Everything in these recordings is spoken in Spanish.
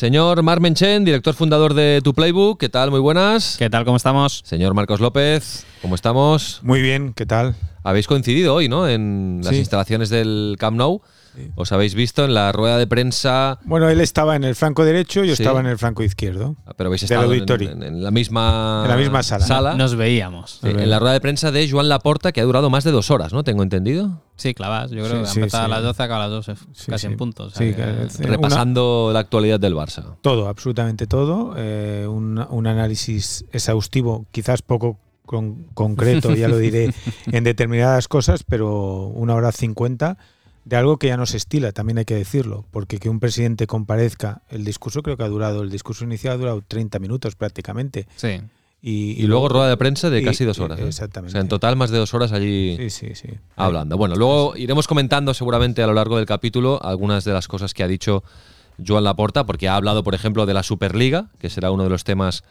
Señor Mar Menchen, director fundador de Tu Playbook, ¿qué tal? Muy buenas. ¿Qué tal? ¿Cómo estamos? Señor Marcos López, ¿cómo estamos? Muy bien, ¿qué tal? Habéis coincidido hoy, ¿no? En las Sí. instalaciones del Camp Nou. Os habéis visto en la rueda de prensa, Bueno, él estaba en el flanco derecho, yo Sí. estaba en el flanco izquierdo. pero habéis Del estado en, auditorio. en- en la misma, En la misma sala. Nos veíamos. Sí, en la rueda de prensa de Joan Laporta, que ha durado más de dos horas, ¿no? Tengo entendido. Sí, clavas. Yo creo Sí, que sí, empezaba sí. a las 12, acaba a las 12, Sí, casi sí. en punto. o sea Sí, que- que- Eh, Repasando la actualidad del Barça. Todo, absolutamente todo. eh, un, un análisis exhaustivo, quizás poco con- concreto, ya lo diré, en determinadas cosas, pero una hora cincuenta de algo que ya no se estila, también hay que decirlo, porque que un presidente comparezca, el discurso creo que ha durado, el discurso inicial ha durado 30 minutos prácticamente. Sí. Y, Y luego rueda de prensa de y- casi dos horas. ¿eh? Exactamente. O sea, en total más de dos horas allí Sí, sí, sí. hablando. Bueno, luego iremos comentando seguramente a lo largo del capítulo algunas de las cosas que ha dicho Joan Laporta, porque ha hablado, por ejemplo, de la Superliga, que será uno de los temas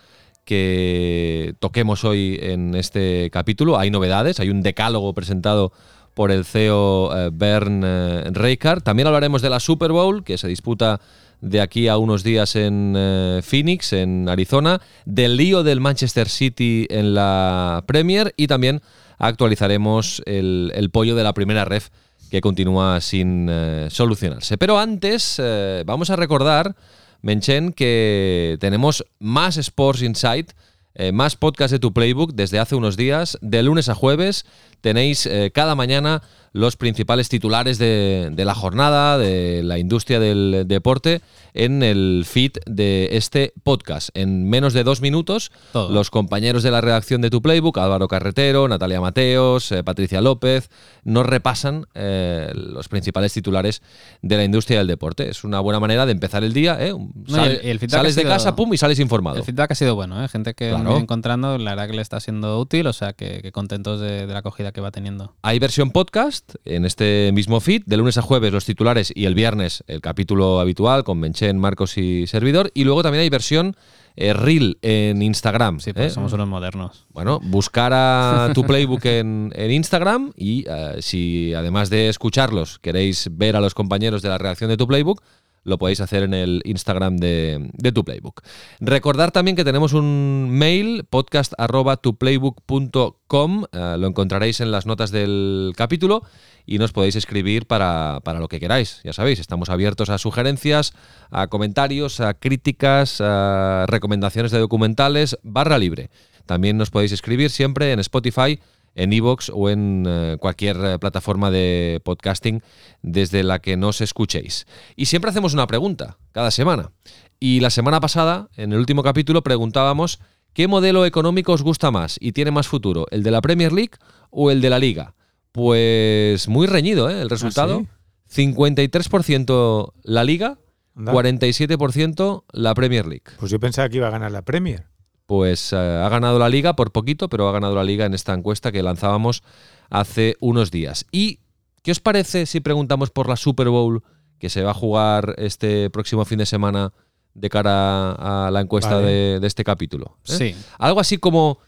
que toquemos hoy en este capítulo. Hay novedades, hay un decálogo presentado por el CEO eh, Bern eh, Reichardt. También hablaremos de la Super Bowl, que se disputa de aquí a unos días en eh, Phoenix, en Arizona, del lío del Manchester City en la Premier y también actualizaremos el, pollo de la primera ref que continúa sin solucionarse. Pero antes vamos a recordar, Menchen, que tenemos más Sports Insight, eh, más podcast de tu playbook desde hace unos días. De lunes a jueves tenéis eh, cada mañana los principales titulares de, de la jornada, de la industria del deporte, en el feed de este podcast. En menos de dos minutos, Todo. los compañeros de la redacción de Tu Playbook, Álvaro Carretero, Natalia Mateos, eh, Patricia López, nos repasan eh, los principales titulares de la industria del deporte. Es una buena manera de empezar el día. ¿eh? No, el- sales de casa, pum, y sales informado. El feedback ha sido bueno, ¿eh? Gente que Claro. me encontrando, la verdad que le está siendo útil, o sea que, que contentos de, de la acogida que va teniendo. Hay versión podcast en este mismo feed, de lunes a jueves los titulares y el viernes el capítulo habitual con Menchen, Marcos y servidor. Y luego también hay versión eh, Reel en Instagram. Sí, pues ¿eh? somos unos modernos. Bueno, buscar a tu playbook en, en Instagram y eh, si además de escucharlos queréis ver a los compañeros de la redacción de tu playbook, lo podéis hacer en el Instagram de, de tu playbook. Recordar también que tenemos un mail, podcast.tuplaybook.com, eh, lo encontraréis en las notas del capítulo y nos podéis escribir para, para lo que queráis. Ya sabéis, estamos abiertos a sugerencias, a comentarios, a críticas, a recomendaciones de documentales, barra libre. También nos podéis escribir siempre en Spotify, en Evox o en eh, cualquier eh, plataforma de podcasting desde la que nos escuchéis. Y siempre hacemos una pregunta, cada semana. Y la semana pasada, en el último capítulo, preguntábamos qué modelo económico os gusta más y tiene más futuro, el de la Premier League o el de la Liga. Pues muy reñido, ¿eh? El resultado. 53% la Liga, Anda. 47% la Premier League. Pues yo pensaba que iba a ganar la Premier. Pues eh, ha ganado la liga por poquito, pero ha ganado la liga en esta encuesta que lanzábamos hace unos días. ¿Y qué os parece si preguntamos por la Super Bowl que se va a jugar este próximo fin de semana de cara a la encuesta Vale. de, de este capítulo? ¿eh? Sí. Algo así como,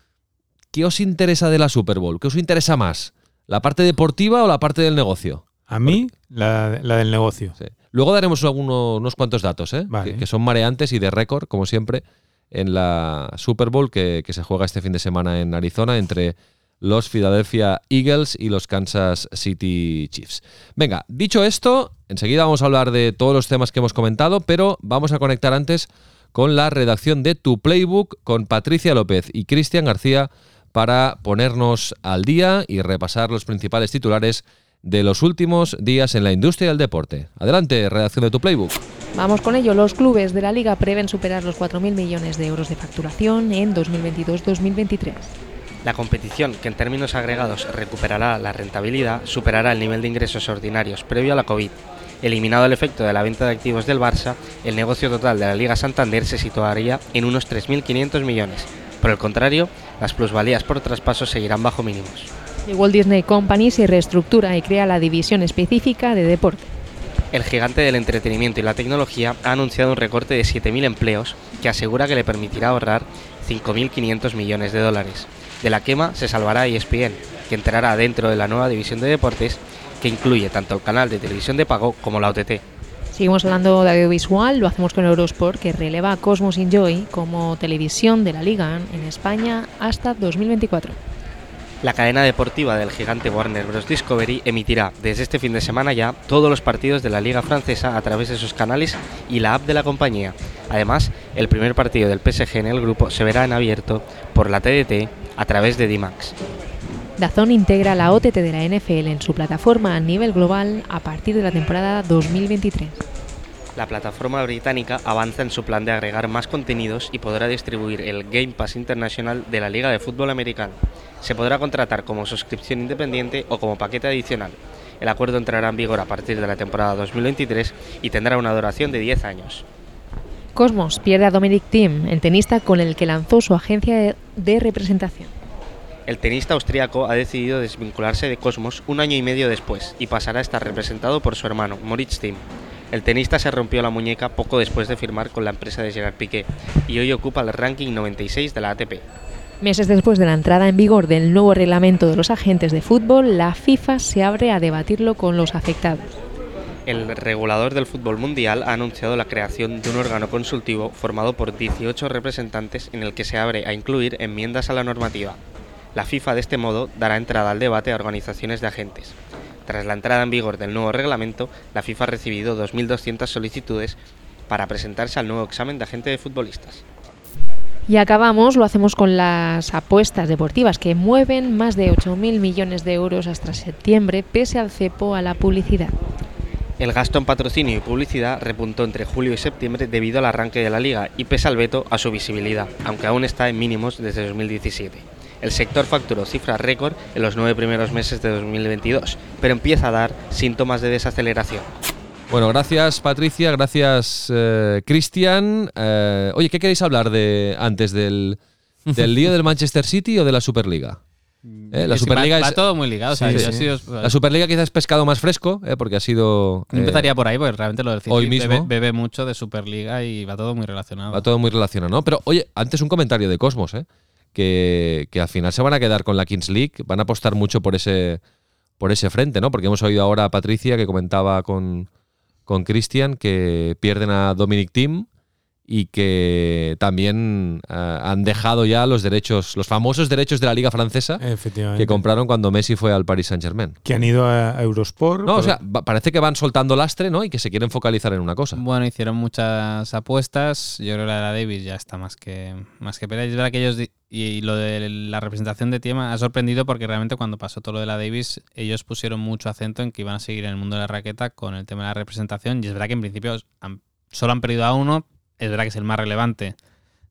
¿qué os interesa de la Super Bowl? ¿Qué os interesa más? ¿La parte deportiva o la parte del negocio? A mí, la, la del negocio. Sí. Luego daremos algunos, unos cuantos datos, ¿eh? Vale. que, que son mareantes y de récord, como siempre, en la Super Bowl que, se juega este fin de semana en Arizona entre los Philadelphia Eagles y los Kansas City Chiefs. Venga, dicho esto, enseguida vamos a hablar de todos los temas que hemos comentado, pero vamos a conectar antes con la redacción de Tu Playbook con Patricia López y Cristian García para ponernos al día y repasar los principales titulares de los últimos días en la industria del deporte. Adelante, redacción de Tu Playbook. Vamos con ello. Los clubes de la liga prevén superar los 4.000 millones de euros de facturación en 2022-2023. La competición, que en términos agregados recuperará la rentabilidad, superará el nivel de ingresos ordinarios previo a la COVID Eliminado el efecto de la venta de activos del Barça, el negocio total de la Liga Santander se situaría en unos 3.500 millones. Por el contrario, las plusvalías por traspasos seguirán bajo mínimos. El Walt Disney Company se reestructura y crea la división específica de deporte. El gigante del entretenimiento y la tecnología ha anunciado un recorte de 7.000 empleos que asegura que le permitirá ahorrar 5.500 millones de dólares. De la quema se salvará ESPN, que entrará dentro de la nueva división de deportes que incluye tanto el canal de televisión de pago como la OTT. Seguimos hablando de audiovisual, lo hacemos con Eurosport, que releva a Cosmos Enjoy como televisión de la liga en España hasta 2024. La cadena deportiva del gigante Warner Bros. Discovery emitirá desde este fin de semana ya todos los partidos de la liga francesa a través de sus canales y la app de la compañía. Además, el primer partido del PSG en el grupo se verá en abierto por la TDT a través de D-Max. Dazón integra la OTT de la NFL en su plataforma a nivel global a partir de la temporada 2023. La plataforma británica avanza en su plan de agregar más contenidos y podrá distribuir el Game Pass Internacional de la Liga de Fútbol Americano. Se podrá contratar como suscripción independiente o como paquete adicional. El acuerdo entrará en vigor a partir de la temporada 2023 y tendrá una duración de 10 años. Cosmos pierde a Dominic Thiem, el tenista con el que lanzó su agencia de representación. El tenista austríaco ha decidido desvincularse de Cosmos un año y medio después y pasará a estar representado por su hermano, Moritz Thiem. El tenista se rompió la muñeca poco después de firmar con la empresa de Gerard Piqué y hoy ocupa el ranking 96 de la ATP. Meses después de la entrada en vigor del nuevo reglamento de los agentes de fútbol, la FIFA se abre a debatirlo con los afectados. El regulador del fútbol mundial ha anunciado la creación de un órgano consultivo formado por 18 representantes en el que se abre a incluir enmiendas a la normativa. La FIFA de este modo dará entrada al debate a organizaciones de agentes. Tras la entrada en vigor del nuevo reglamento, la FIFA ha recibido 2.200 solicitudes para presentarse al nuevo examen de agente de futbolistas. Y acabamos, lo hacemos con las apuestas deportivas que mueven más de 8.000 millones de euros hasta septiembre pese al cepo a la publicidad. El gasto en patrocinio y publicidad repuntó entre julio y septiembre debido al arranque de la liga y pese al veto a su visibilidad, aunque aún está en mínimos desde 2017. El sector facturó cifras récord en los nueve primeros meses de 2022, pero empieza a dar síntomas de desaceleración. Bueno, gracias Patricia, gracias eh, Cristian. Eh, oye, ¿qué queréis hablar de antes del, del lío del Manchester City o de la Superliga? Eh, la Superliga va, va es- todo muy ligado. o sea, Sí, sido- La Superliga quizás es pescado más fresco, eh, porque ha sido... Yo eh, empezaría por ahí, porque realmente lo del City hoy mismo. Bebe, bebe mucho de Superliga y va todo muy relacionado. Va todo muy relacionado, ¿no? Pero oye, antes un comentario de Cosmos, ¿eh? Que, al final se van a quedar con la Kings League, van a apostar mucho por ese, por ese frente, ¿no? Porque hemos oído ahora a Patricia que comentaba con, con Christian que pierden a Dominic Thiem y que también eh, han dejado ya los derechos, los famosos derechos de la Liga Francesa Efectivamente. que compraron cuando Messi fue al Paris Saint Germain. Que han ido a Eurosport. No, o sea, parece que van soltando lastre, ¿no? Y que se quieren focalizar en una cosa. Bueno, hicieron muchas apuestas. Yo creo que la de la Davis ya está más que más que pelea. Y Es verdad que ellos y lo de la representación de Tiema ha sorprendido porque realmente cuando pasó todo lo de la Davis, ellos pusieron mucho acento en que iban a seguir en el mundo de la raqueta con el tema de la representación. Y es verdad que en principio han- solo han perdido a uno. Es verdad que es el más relevante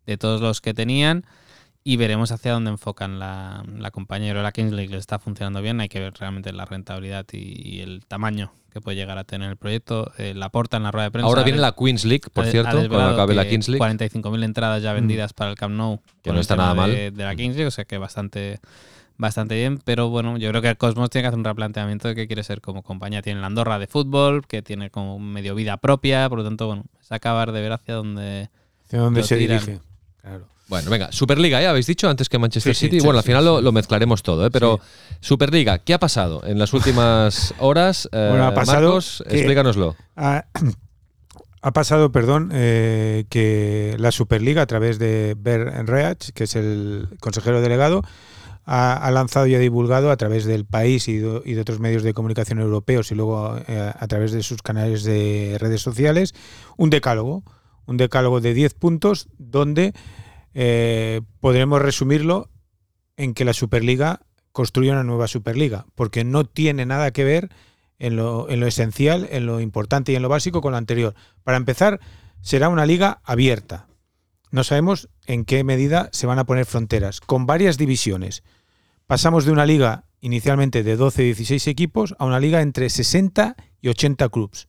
de todos los que tenían. Y veremos hacia dónde enfocan la, la que La Kings League les está funcionando bien. Hay que ver realmente la rentabilidad y, y el tamaño que puede llegar a tener el proyecto. Eh, la porta en la rueda de prensa. Ahora viene la Queens League, por ha de- ha cierto, cuando acabe la Kings League. 45.000 entradas ya vendidas para el Camp Nou. Que no está nada mal. De, de la Kings League, o sea que bastante, bastante bien. Pero bueno, yo creo que el Cosmos tiene que hacer un replanteamiento de qué quiere ser como compañía. Tiene la Andorra de fútbol, que tiene como medio vida propia. Por lo tanto, bueno, es acabar de ver hacia dónde. ¿De dónde se tiran. dirige? Claro. Bueno, venga, Superliga, ¿eh? ¿Habéis dicho antes que Manchester Sí, City? sí, bueno, al final sí. Lo, lo mezclaremos todo, ¿eh? Pero Superliga, ¿qué ha pasado en las últimas horas? Eh, Bueno, ha pasado Marcos, que- explícanoslo. Ha, ha pasado, perdón, eh, que la Superliga, a través de Ber Reach, que es el consejero delegado, ha, ha lanzado y ha divulgado a través del país y de, otros medios de comunicación europeos y luego eh, a través de sus canales de redes sociales un decálogo, un decálogo de 10 puntos donde eh, podremos resumirlo en que la Superliga construye una nueva Superliga, porque no tiene nada que ver en lo, en lo esencial, en lo importante y en lo básico con lo anterior. Para empezar, será una liga abierta. No sabemos en qué medida se van a poner fronteras, con varias divisiones. Pasamos de una liga inicialmente de 12-16 equipos a una liga entre 60 y 80 clubes.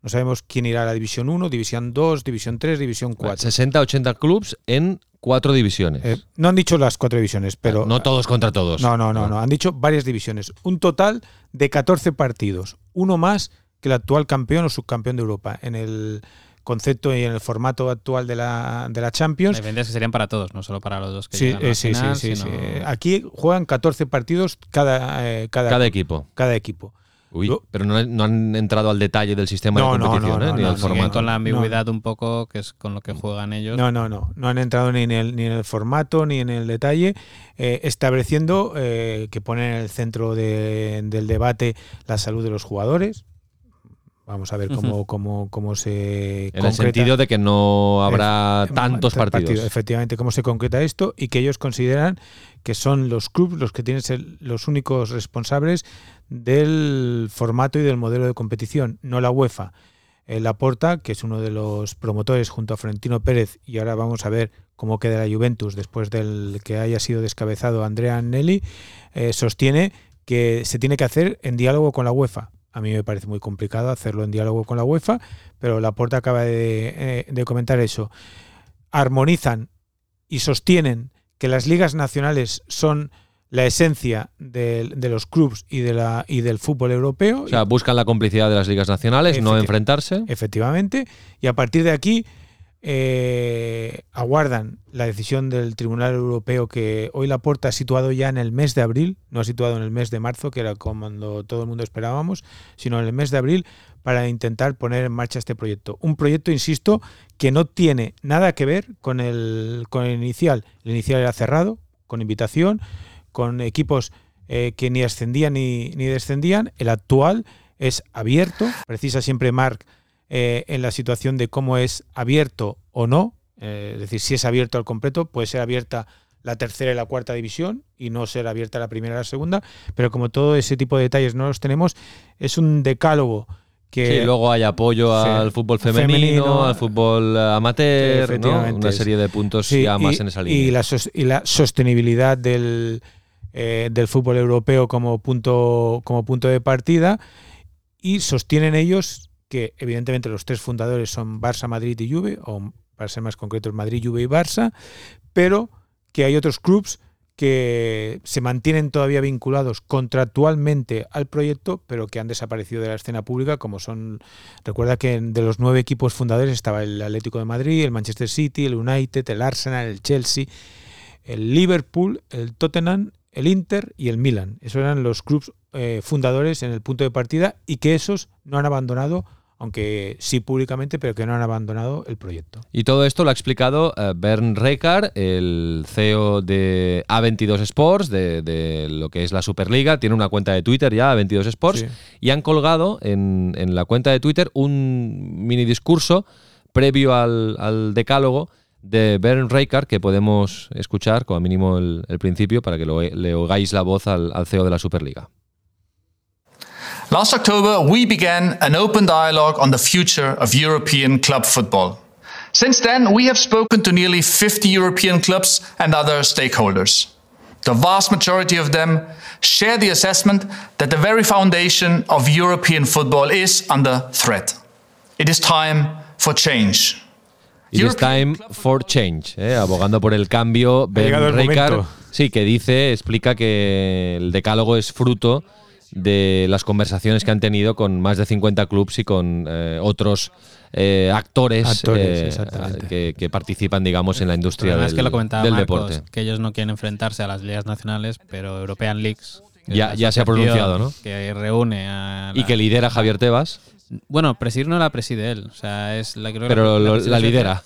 No sabemos quién irá a la División 1, División 2, División 3, División 4. 60-80 clubs en cuatro divisiones. Eh, no han dicho las cuatro divisiones, pero... no todos contra todos. No, no, no, no. Han dicho varias divisiones. Un total de 14 partidos. Uno más que el actual campeón o subcampeón de Europa. En el concepto y en el formato actual de la, de la Champions. La diferencia es que serían para todos, no solo para los dos que Sí, llegan a la eh, sí, final, sí, sí, sino- sí. Aquí juegan 14 partidos cada, eh, cada, Cada equipo. cada equipo. Uy, pero no, no han entrado al detalle del sistema No, de competición, no, ¿eh? no, ni no, al no, Siguen formato. con la ambigüedad un poco, que es con lo que juegan ellos. No, no, no. No han entrado ni en el, ni en el formato ni en el detalle, eh, estableciendo eh, que ponen en el centro de- del debate la salud de los jugadores. Vamos a ver cómo, cómo, cómo se En el sentido de que no habrá Eh, tantos partidos. Efectivamente, cómo se concreta esto y que ellos consideran que son los clubes los que tienen ser los únicos responsables del formato y del modelo de competición, no la UEFA. Laporta, que es uno de los promotores junto a Florentino Pérez, y ahora vamos a ver cómo queda la Juventus después del que haya sido descabezado Andrea Agnelli, eh, sostiene que se tiene que hacer en diálogo con la UEFA. A mí me parece muy complicado hacerlo en diálogo con la UEFA, pero Laporta acaba de, eh, de comentar eso. Armonizan y sostienen que las ligas nacionales son la esencia de, de los clubes y, de la, y del fútbol europeo. O sea, buscan la complicidad de las ligas nacionales, no enfrentarse. efectivamente, y a partir de aquí eh, aguardan la decisión del Tribunal Europeo que hoy la puerta ha situado ya en el mes de abril, no ha situado en el mes de marzo, que era cuando todo el mundo esperábamos, sino en el mes de abril para intentar poner en marcha este proyecto. Un proyecto, insisto, que no tiene nada que ver con el, con el inicial. El inicial era cerrado, con invitación, con equipos eh, que ni ascendían ni, ni descendían. El actual es abierto, precisa siempre Marc eh, en la situación de cómo es abierto o no, eh, es decir, si es abierto al completo, puede ser abierta la tercera y la cuarta división y no ser abierta la primera y la segunda, pero como todo ese tipo de detalles no los tenemos, es un decálogo que Sí, luego hay apoyo Sí. al fútbol femenino, Femenino. al fútbol eh, amateur, una serie de puntos ya y, más en esa línea. y la, sos- y la sostenibilidad del, eh, del fútbol europeo como punto, como punto de partida y sostienen ellos que evidentemente los tres fundadores son Barça, Madrid y Juve, o para ser más concretos Madrid, Juve y Barça, pero que hay otros clubes que se mantienen todavía vinculados contractualmente al proyecto, pero que han desaparecido de la escena pública, como son, recuerda que de los nueve equipos fundadores estaba el Atlético de Madrid, el Manchester City, el United, el Arsenal, el Chelsea, el Liverpool, el Tottenham, el Inter y el Milan. Esos eran los clubes eh, fundadores en el punto de partida y que esos no han abandonado, aunque sí públicamente, pero que no han abandonado el proyecto. Y todo esto lo ha explicado eh, Bernd Rekar, el CEO de A22 Sports, de, de lo que es la Superliga. Tiene una cuenta de Twitter ya, A22 Sports, Sí. y han colgado en, en la cuenta de Twitter un mini discurso previo al, al decálogo de Bernd Rekar que podemos escuchar, como mínimo el, el principio, para que lo- le oigáis la voz al, al CEO de la Superliga. Last October, we began an open dialogue on the future of European club football. Since then, we have spoken to nearly 50 European clubs and other stakeholders. The vast majority of them share the assessment that the very foundation of European football is under threat. It is time for change. It is time for change, ¿eh? abogando por el cambio. llegado Ben el momento. sí, que dice, explica que el decálogo es fruto de las conversaciones que han tenido con más de 50 clubs y con eh, otros eh, actores, Actores, eh, que, que participan, digamos, en la industria del, que lo comentaba del Marcos, deporte. que ellos no quieren enfrentarse a las ligas nacionales, pero European Leagues. Ya- es la ya se ha pronunciado, ¿no? Que reúne a. Y la- que lidera Javier Tebas, Bueno, presidir no la preside él. O sea, es la, creo que pero lo- preside la es- lidera.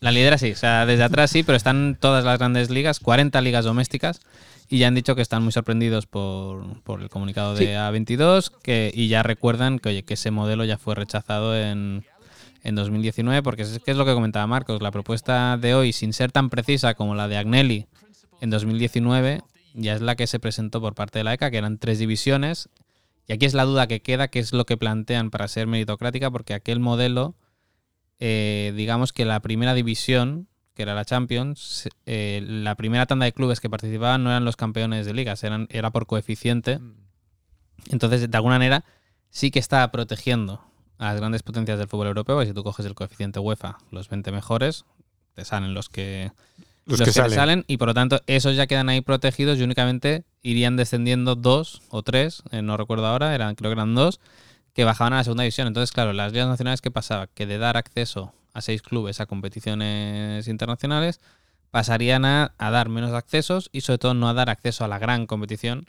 La lidera sí, o sea, desde atrás sí, pero están todas las grandes ligas, 40 ligas domésticas, y ya han dicho que están muy sorprendidos por, por el comunicado de Sí. A22 que, y ya recuerdan que, oye, que ese modelo ya fue rechazado en, en 2019, porque es, que es lo que comentaba Marcos, la propuesta de hoy, sin ser tan precisa como la de Agnelli en 2019, ya es la que se presentó por parte de la ECA, que eran tres divisiones, y aquí es la duda que queda, que es lo que plantean para ser meritocrática, porque aquel modelo eh, digamos que la primera división, que era la Champions, eh, la primera tanda de clubes que participaban no eran los campeones de ligas, eran, era por coeficiente. Entonces, de alguna manera, sí que está protegiendo a las grandes potencias del fútbol europeo, y si tú coges el coeficiente UEFA, los 20 mejores, te salen los que, Los, los que, que te salen. salen y por lo tanto esos ya quedan ahí protegidos y únicamente irían descendiendo dos o tres, eh, no recuerdo ahora, eran creo que eran dos, que bajaban a la segunda división. Entonces, claro, las ligas nacionales, ¿qué pasaba? Que de dar acceso a seis clubes a competiciones internacionales, pasarían a, a dar menos accesos y sobre todo no a dar acceso a la gran competición,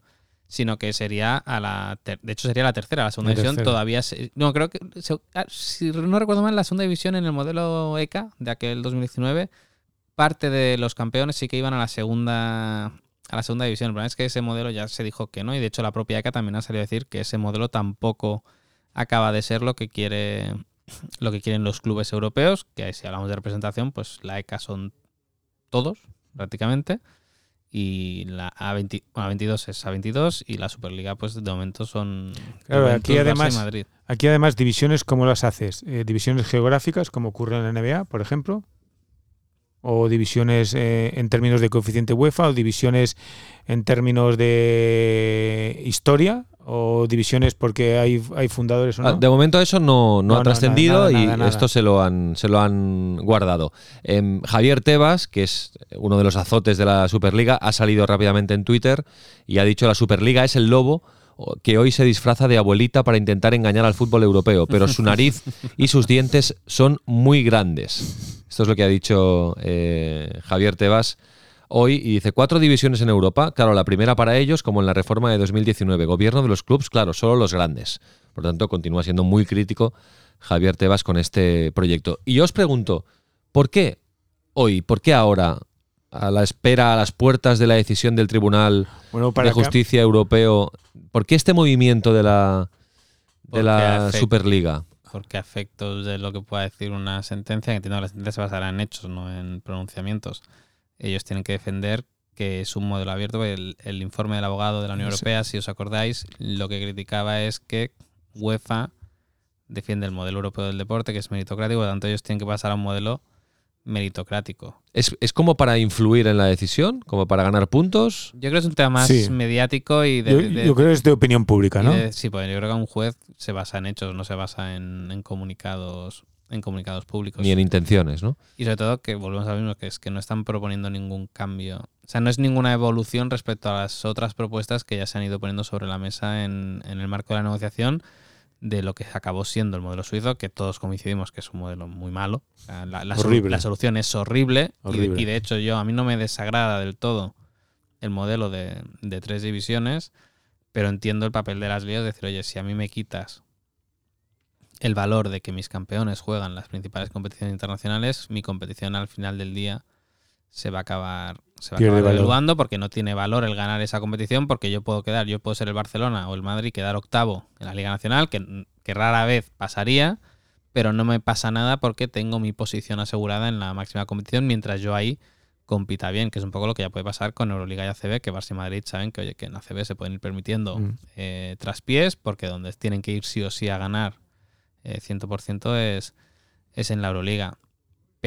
sino que sería a la... ter- de hecho, sería la tercera, la segunda La división tercera. todavía... se- no, creo que... se- ah, si no recuerdo mal, la segunda división en el modelo ECA de aquel 2019 parte de los campeones sí que iban a la segunda a la segunda división. El problema es que ese modelo ya se dijo que no y de hecho la propia ECA también ha salido a decir que ese modelo tampoco acaba de ser lo que quiere lo que quieren los clubes europeos, que si hablamos de representación, pues la ECA son todos prácticamente y la A20, bueno, A22 es A22 y la Superliga pues de momento son Claro, Juventus, aquí además- Madrid. Aquí además divisiones, ¿cómo las haces? Eh, divisiones geográficas, como ocurre en la NBA, por ejemplo. O divisiones eh, en términos de coeficiente UEFA, o divisiones en términos de historia, o divisiones porque hay, hay fundadores o no. Ah, De momento eso no, no No, ha no, trascendido y nada, esto se lo han, se lo han guardado. Em, Javier Tebas, que es uno de los azotes de la Superliga, ha salido rápidamente en Twitter y ha dicho la Superliga es el lobo que hoy se disfraza de abuelita para intentar engañar al fútbol europeo, pero su nariz y sus dientes son muy grandes. Esto es lo que ha dicho eh, Javier Tebas hoy y dice cuatro divisiones en Europa, claro, la primera para ellos como en la reforma de 2019, gobierno de los clubes, claro, solo los grandes. Por lo tanto, continúa siendo muy crítico Javier Tebas con este proyecto. Y yo os pregunto, ¿por qué hoy, por qué ahora, a la espera, a las puertas de la decisión del Tribunal bueno, para de que- Justicia Europeo, por qué este movimiento de la, de la afecta- Superliga? porque a efectos de lo que pueda decir una sentencia, que entiendo que la sentencia se basará en hechos, no en pronunciamientos, ellos tienen que defender que es un modelo abierto. El, el informe del abogado de la Unión Sí. Europea, si os acordáis, lo que criticaba es que UEFA defiende el modelo europeo del deporte, que es meritocrático, por lo tanto ellos tienen que pasar a un modelo meritocrático. ¿Es, es como para influir en la decisión? ¿Como para ganar puntos? Yo creo que es un tema más Sí. mediático y de, yo, de- yo creo que es de opinión pública, ¿no? de- sí, pues yo creo que un juez se basa en hechos, no se basa en, en comunicados en comunicados públicos. Ni en intenciones, ¿no? Y sobre todo que volvemos a lo mismo, que es que no están proponiendo ningún cambio. O sea, no es ninguna evolución respecto a las otras propuestas que ya se han ido poniendo sobre la mesa en, en el marco de la negociación de lo que acabó siendo el modelo suizo, que todos coincidimos que es un modelo muy malo. La, la solu- Horrible. la solución es horrible, y de- Horrible. Y, de hecho yo a mí no me desagrada del todo el modelo de, de tres divisiones, pero entiendo el papel de las ligas, decir, oye, si a mí me quitas el valor de que mis campeones juegan las principales competiciones internacionales, mi competición al final del día se va a acabar, se va a acabar valor. devaluando porque no tiene valor el ganar esa competición porque yo puedo quedar, yo puedo ser el Barcelona o el Madrid quedar octavo en la Liga Nacional, que, que rara vez pasaría, pero no me pasa nada porque tengo mi posición asegurada en la máxima competición mientras yo ahí compita bien, que es un poco lo que ya puede pasar con Euroliga y ACB, que Barça y Madrid saben que, oye, que en ACB se pueden ir permitiendo Mm. eh, traspiés, porque donde tienen que ir sí o sí a ganar eh, 100% es, es en la Euroliga.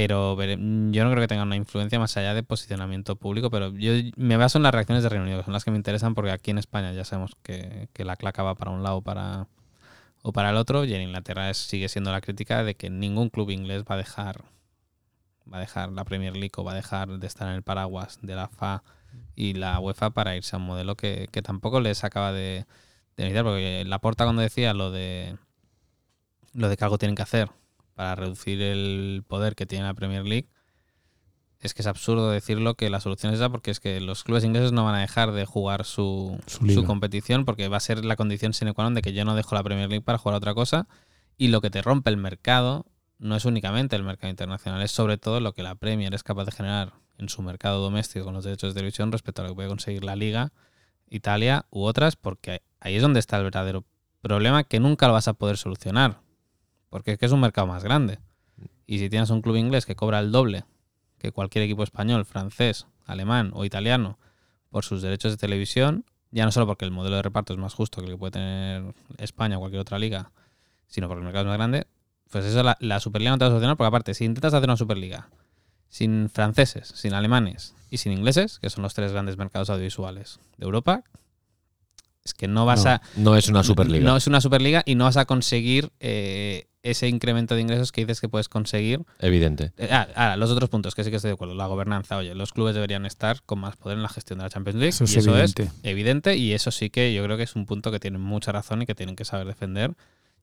Pero vere- yo no creo que tenga una influencia más allá de posicionamiento público, pero yo me baso en las reacciones de Reino Unido, que son las que me interesan, porque aquí en España ya sabemos que, la claca va para un lado o para, el otro, y en Inglaterra sigue siendo la crítica de que ningún club inglés va a dejar la Premier League o va a dejar de estar en el paraguas de la FA y la UEFA para irse a un modelo que, tampoco les acaba de, de iniciar, porque Laporta cuando decía lo de lo de que algo tienen que hacer para reducir el poder que tiene la Premier League, es que es absurdo decirlo que la solución es esa porque es que los clubes ingleses no van a dejar de jugar su, Su liga. su competición porque va a ser la condición sine qua non de que yo no dejo la Premier League para jugar a otra cosa y lo que te rompe el mercado no es únicamente el mercado internacional, es sobre todo lo que la Premier es capaz de generar en su mercado doméstico con los derechos de televisión respecto a lo que puede conseguir la Liga, Italia u otras, porque ahí es donde está el verdadero problema que nunca lo vas a poder solucionar, porque es que es un mercado más grande. Y si tienes un club inglés que cobra el doble que cualquier equipo español, francés, alemán o italiano por sus derechos de televisión, ya no solo porque el modelo de reparto es más justo que el que puede tener España o cualquier otra liga, sino porque el mercado es más grande, pues eso la, la Superliga no te va a solucionar, porque aparte, si intentas hacer una Superliga sin franceses, sin alemanes y sin ingleses, que son los tres grandes mercados audiovisuales de Europa, es que no vas No. a... No es una Superliga. No es una Superliga y no vas a conseguir eh, ese incremento de ingresos que dices que puedes conseguir. Evidente. Eh, ah, ah, los otros puntos que sí que estoy de acuerdo. La gobernanza. Oye, los clubes deberían estar con más poder en la gestión de la Champions League. Eso es y eso evidente. es evidente. Y eso sí que yo creo que es un punto que tienen mucha razón y que tienen que saber defender.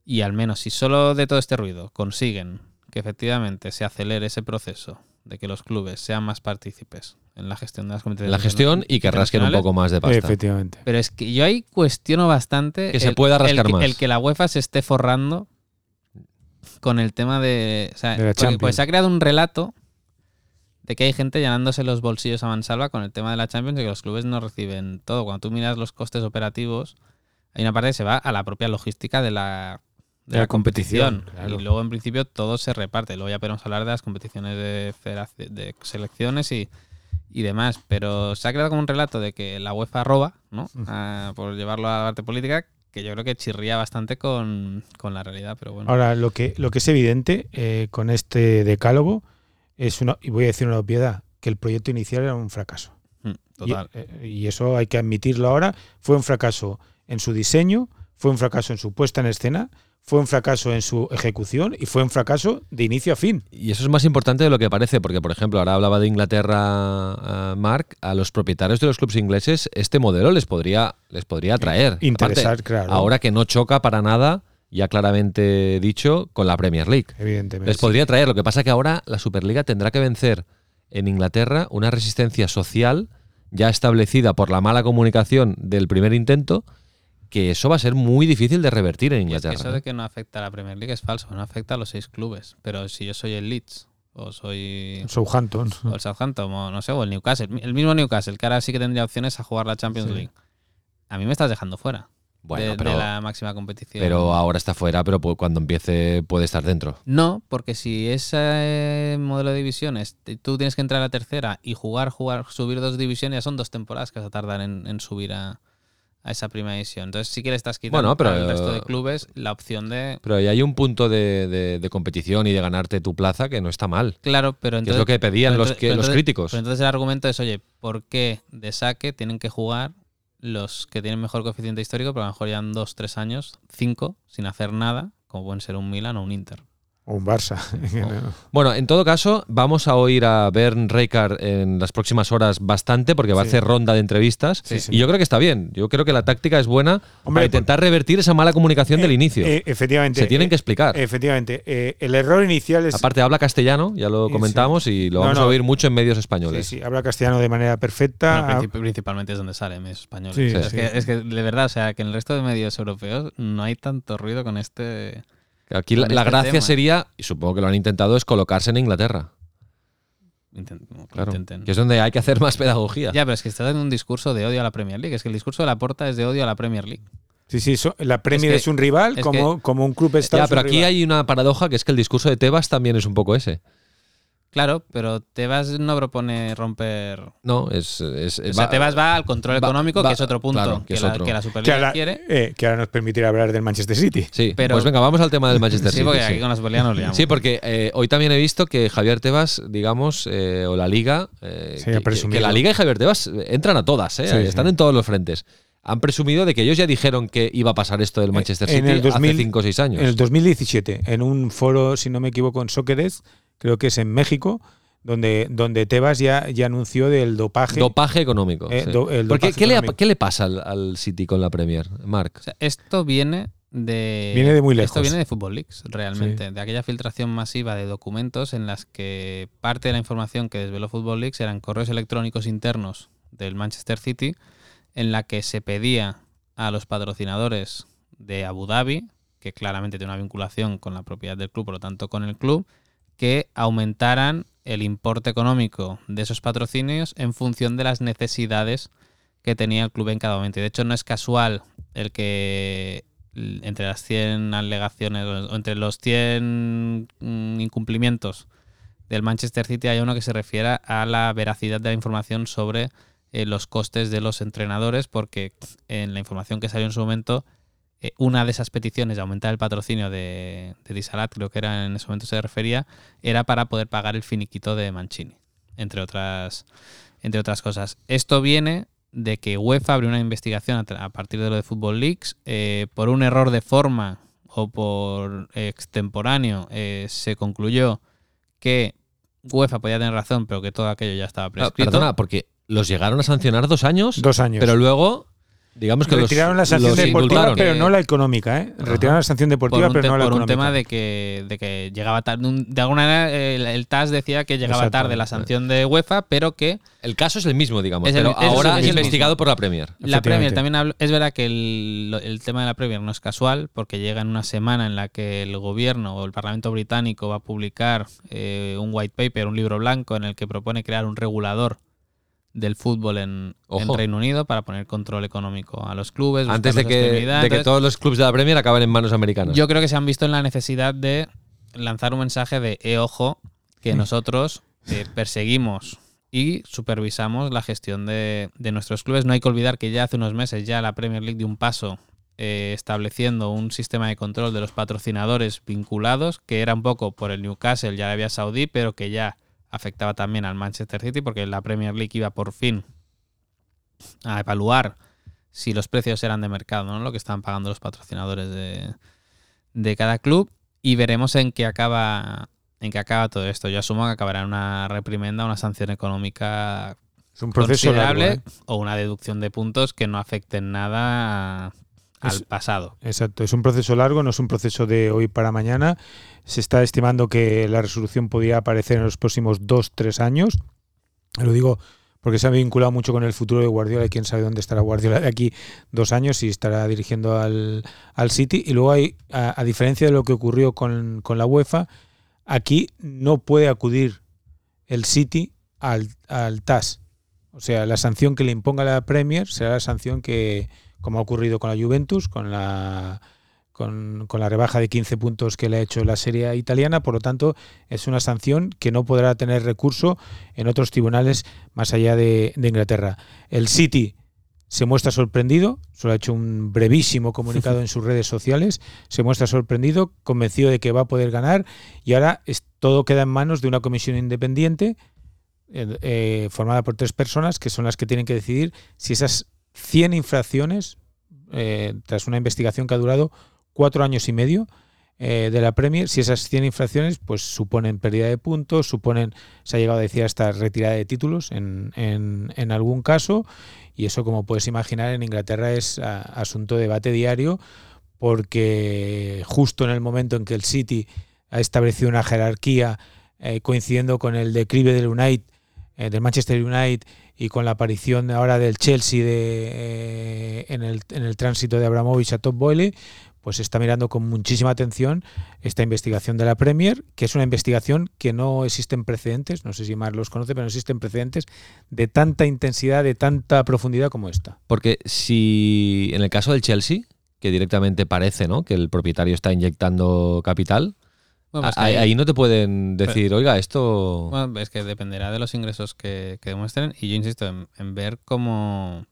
Y al menos, si solo de todo este ruido consiguen que efectivamente se acelere ese proceso de que los clubes sean más partícipes en la gestión de las competiciones. En la gestión y que rasquen un poco más de pasta. Efectivamente. Pero es que yo ahí cuestiono bastante Que se pueda rascar el que, más. el que la UEFA se esté forrando con el tema de. O sea, De porque, pues se ha creado un relato de que hay gente llenándose los bolsillos a mansalva con el tema de la Champions y que los clubes no reciben todo. Cuando tú miras los costes operativos, hay una parte que se va a la propia logística de la, De la competición, claro. Y luego, en principio, todo se reparte. Luego ya podemos hablar de las competiciones de selecciones y, y demás. Pero se ha creado como un relato de que la UEFA roba, ¿no? Ah, por llevarlo a la parte política, que yo creo que chirría bastante con, con la realidad. Pero bueno. Ahora, lo que, lo que es evidente eh, con este decálogo es una, y voy a decir una obviedad, que el proyecto inicial era un fracaso. Mm, Y, Total. eh, y eso hay que admitirlo ahora. Fue un fracaso en su diseño, fue un fracaso en su puesta en escena, fue un fracaso en su ejecución y fue un fracaso de inicio a fin. Y eso es más importante de lo que parece, porque, por ejemplo, ahora hablaba de Inglaterra, eh, Mark, a los propietarios de los clubes ingleses este modelo les podría, les podría atraer. Interesar, Aparte, claro. Ahora que no choca para nada, ya claramente dicho, con la Premier League. Evidentemente. Les podría traer. Lo que pasa que ahora la Superliga tendrá que vencer en Inglaterra una resistencia social ya establecida por la mala comunicación del primer intento, que eso va a ser muy difícil de revertir en Y es que Inglaterra. eso de que no afecta a la Premier League es falso, no afecta a los seis clubes. Pero si yo soy el Leeds o soy Southampton. o el Southampton o no sé, o el Newcastle, el mismo Newcastle, que ahora sí que tendría opciones a jugar la Champions Sí. League. A mí me estás dejando fuera Bueno, de, la máxima competición. pero ahora está fuera, pero cuando empiece puede estar dentro. No, porque si ese modelo de divisiones, tú tienes que entrar a la tercera y jugar, jugar, subir dos divisiones, ya son dos temporadas que vas a tardar en, en subir a, a esa primera división. Entonces sí que le estás quitando Bueno, pero- al resto de clubes la opción de... Pero ahí hay un punto de, de- de competición y de ganarte tu plaza que no está mal. Claro, pero Que entonces... es lo que pedían los, que, los críticos. pero entonces el argumento es, oye, ¿por qué de saque tienen que jugar los que tienen mejor coeficiente histórico, pero a lo mejor llevan dos, tres años, cinco, sin hacer nada, como pueden ser un Milan o un Inter? O un Barça. Bueno, en todo caso, vamos a oír a Bern Rijkaard en las próximas horas bastante porque va a Sí. hacer ronda de entrevistas. Sí, sí. Y yo creo que está bien. Yo creo que la táctica es buena Hombre, para intentar revertir esa mala comunicación del Eh, inicio. eh, efectivamente. Se tienen eh, que explicar. Efectivamente. eh, el error inicial es. Aparte, habla castellano, ya lo Sí, comentamos, y lo vamos no. a oír mucho en medios Sí, españoles. sí, habla castellano de manera perfecta. Principalmente es donde sale medios españoles. Sí, es, sí. Que, es que de verdad, o sea, que en el resto de medios europeos no hay tanto ruido con este. Aquí la, este gracia tema. sería, y supongo que lo han intentado, es colocarse en Inglaterra. intent- Claro, intenten. que es donde hay que hacer más pedagogía. Ya, pero es que estás dando un discurso de odio a la Premier League. Es que el discurso de la porta es de odio a la Premier League. Sí, sí, so- la Premier que- es, un rival es como, como un club está. Ya, pero aquí hay una paradoja que es que el discurso de Tebas también es un poco ese. Claro, pero Tebas no propone romper. No, es. es- O sea, Tebas va al control va- económico, va- que es otro punto claro, que que, es la, otro. que la que, Superliga ahora, quiere. eh, que ahora nos permitirá hablar del Manchester City. Sí, Pero- pues venga, vamos al tema del Manchester Sí, City. porque sí. aquí con la Superliga nos liamos. Sí, porque eh, hoy también he visto que Javier Tebas, digamos, eh, o la Liga, eh, Sí, que- que, presumido. que la Liga y Javier Tebas entran a todas, eh, Sí, están sí. en todos los frentes. Han presumido de que ellos ya dijeron que iba a pasar esto del Manchester en City el 2000 hace 5 o 6 años. En el 2017, en un foro, si no me equivoco, en Sóquedes, creo que es en México, donde, donde Tebas ya, ya anunció del dopaje. Dopaje económico. Eh, sí. do- el Porque, ¿qué, le. ¿Qué le pasa al, al City con la Premier, Mark? O sea, esto viene de. Viene de muy Esto lejos. viene de Football Leaks, realmente. De aquella filtración masiva de documentos en las que parte de la información que desveló Football Leaks eran correos electrónicos internos del Manchester City, en la que se pedía a los patrocinadores de Abu Dhabi, que claramente tiene una vinculación con la propiedad del club, por lo tanto con el club, que aumentaran el importe económico de esos patrocinios en función de las necesidades que tenía el club en cada momento. Y de hecho no es casual el que entre las 100 alegaciones o entre los 100 mm, incumplimientos del Manchester City hay uno que se refiere a la veracidad de la información sobre eh, los costes de los entrenadores, porque en la información que salió en su momento, eh, una de esas peticiones de aumentar el patrocinio de, de Disalat, creo que era en ese momento se refería, era para poder pagar el finiquito de Mancini, entre otras, entre otras cosas. Esto viene de que UEFA abrió una investigación a, partir de lo de Football Leaks eh, por un error de forma o por extemporáneo eh, se concluyó que UEFA podía tener razón, pero que todo aquello ya estaba Ah, prescrito. perdona, porque los llegaron a sancionar dos años, Dos años. pero luego, digamos que los- Retiraron la sanción los deportiva, pero no la económica, ¿eh? Retiraron la sanción por deportiva, un, pero no la por un económica. tema de que, de que llegaba tarde. un- De alguna manera, el, el TAS decía que llegaba Exacto. tarde la sanción de UEFA, pero que El caso es el mismo, digamos, Es el- pero es- ahora es investigado por la Premier. La Premier también habla- es verdad que el, el tema de la Premier no es casual, porque llega en una semana en la que el gobierno o el Parlamento británico va a publicar eh, un white paper, un libro blanco, en el que propone crear un regulador del fútbol en. Reino Unido para poner control económico a los clubes. Antes de que, de que todos los clubes de la Premier acaben en manos americanas. Yo creo que se han visto en la necesidad de lanzar un mensaje de, eh, ojo, que nosotros eh, perseguimos y supervisamos la gestión de, de nuestros clubes. No hay que olvidar que ya hace unos meses ya la Premier League dio un paso eh, estableciendo un sistema de control de los patrocinadores vinculados, que era un poco por el Newcastle y Arabia Saudí, pero que ya afectaba también al Manchester City, porque la Premier League iba por fin a evaluar si los precios eran de mercado, ¿no? Lo que estaban pagando los patrocinadores de, de cada club. Y veremos en qué acaba. En qué acaba todo esto. Yo asumo que acabará en una reprimenda, una sanción económica Es un proceso largo, considerable ¿eh? o una deducción de puntos que no afecten nada al Es- pasado. Exacto, es un proceso largo, no es un proceso de hoy para mañana. Se está estimando que la resolución podría aparecer en los próximos dos, tres años. Lo digo porque se ha vinculado mucho con el futuro de Guardiola y quién sabe dónde estará Guardiola de aquí dos años y estará dirigiendo al, al City. Y luego hay, a, a diferencia de lo que ocurrió con, con la UEFA, aquí no puede acudir el City al, al TAS. O sea, la sanción que le imponga la Premier será la sanción que, como ha ocurrido con la Juventus, con la con, con la rebaja de 15 puntos que le ha hecho la serie italiana, por lo tanto es una sanción que no podrá tener recurso en otros tribunales más allá de, de Inglaterra. El City se muestra sorprendido, solo ha hecho un brevísimo comunicado en sus redes sociales, se muestra sorprendido, convencido de que va a poder ganar y ahora es- todo queda en manos de una comisión independiente eh, eh, formada por tres personas que son las que tienen que decidir si esas 100 infracciones, eh, tras una investigación que ha durado cuatro años y medio eh, de la Premier, si esas 100 infracciones pues suponen pérdida de puntos, suponen, se ha llegado a decir hasta retirada de títulos en, en- en algún caso, y eso como puedes imaginar en Inglaterra es a- asunto de debate diario, porque justo en el momento en que el City ha establecido una jerarquía eh, coincidiendo con el declive del United, del Manchester United y con la aparición ahora del Chelsea de, eh, en, el, en el tránsito de Abramovich a Top Boyle, pues está mirando con muchísima atención esta investigación de la Premier, que es una investigación que no existen precedentes, no sé si más los conoce, pero no existen precedentes de tanta intensidad, de tanta profundidad como esta. Porque si en el caso del Chelsea, que directamente parece ¿no? que el propietario está inyectando capital, Bueno, pues ahí, no te pueden decir, oiga, esto... Bueno, es que dependerá de los ingresos que, que demuestren y yo insisto en, en ver cómo,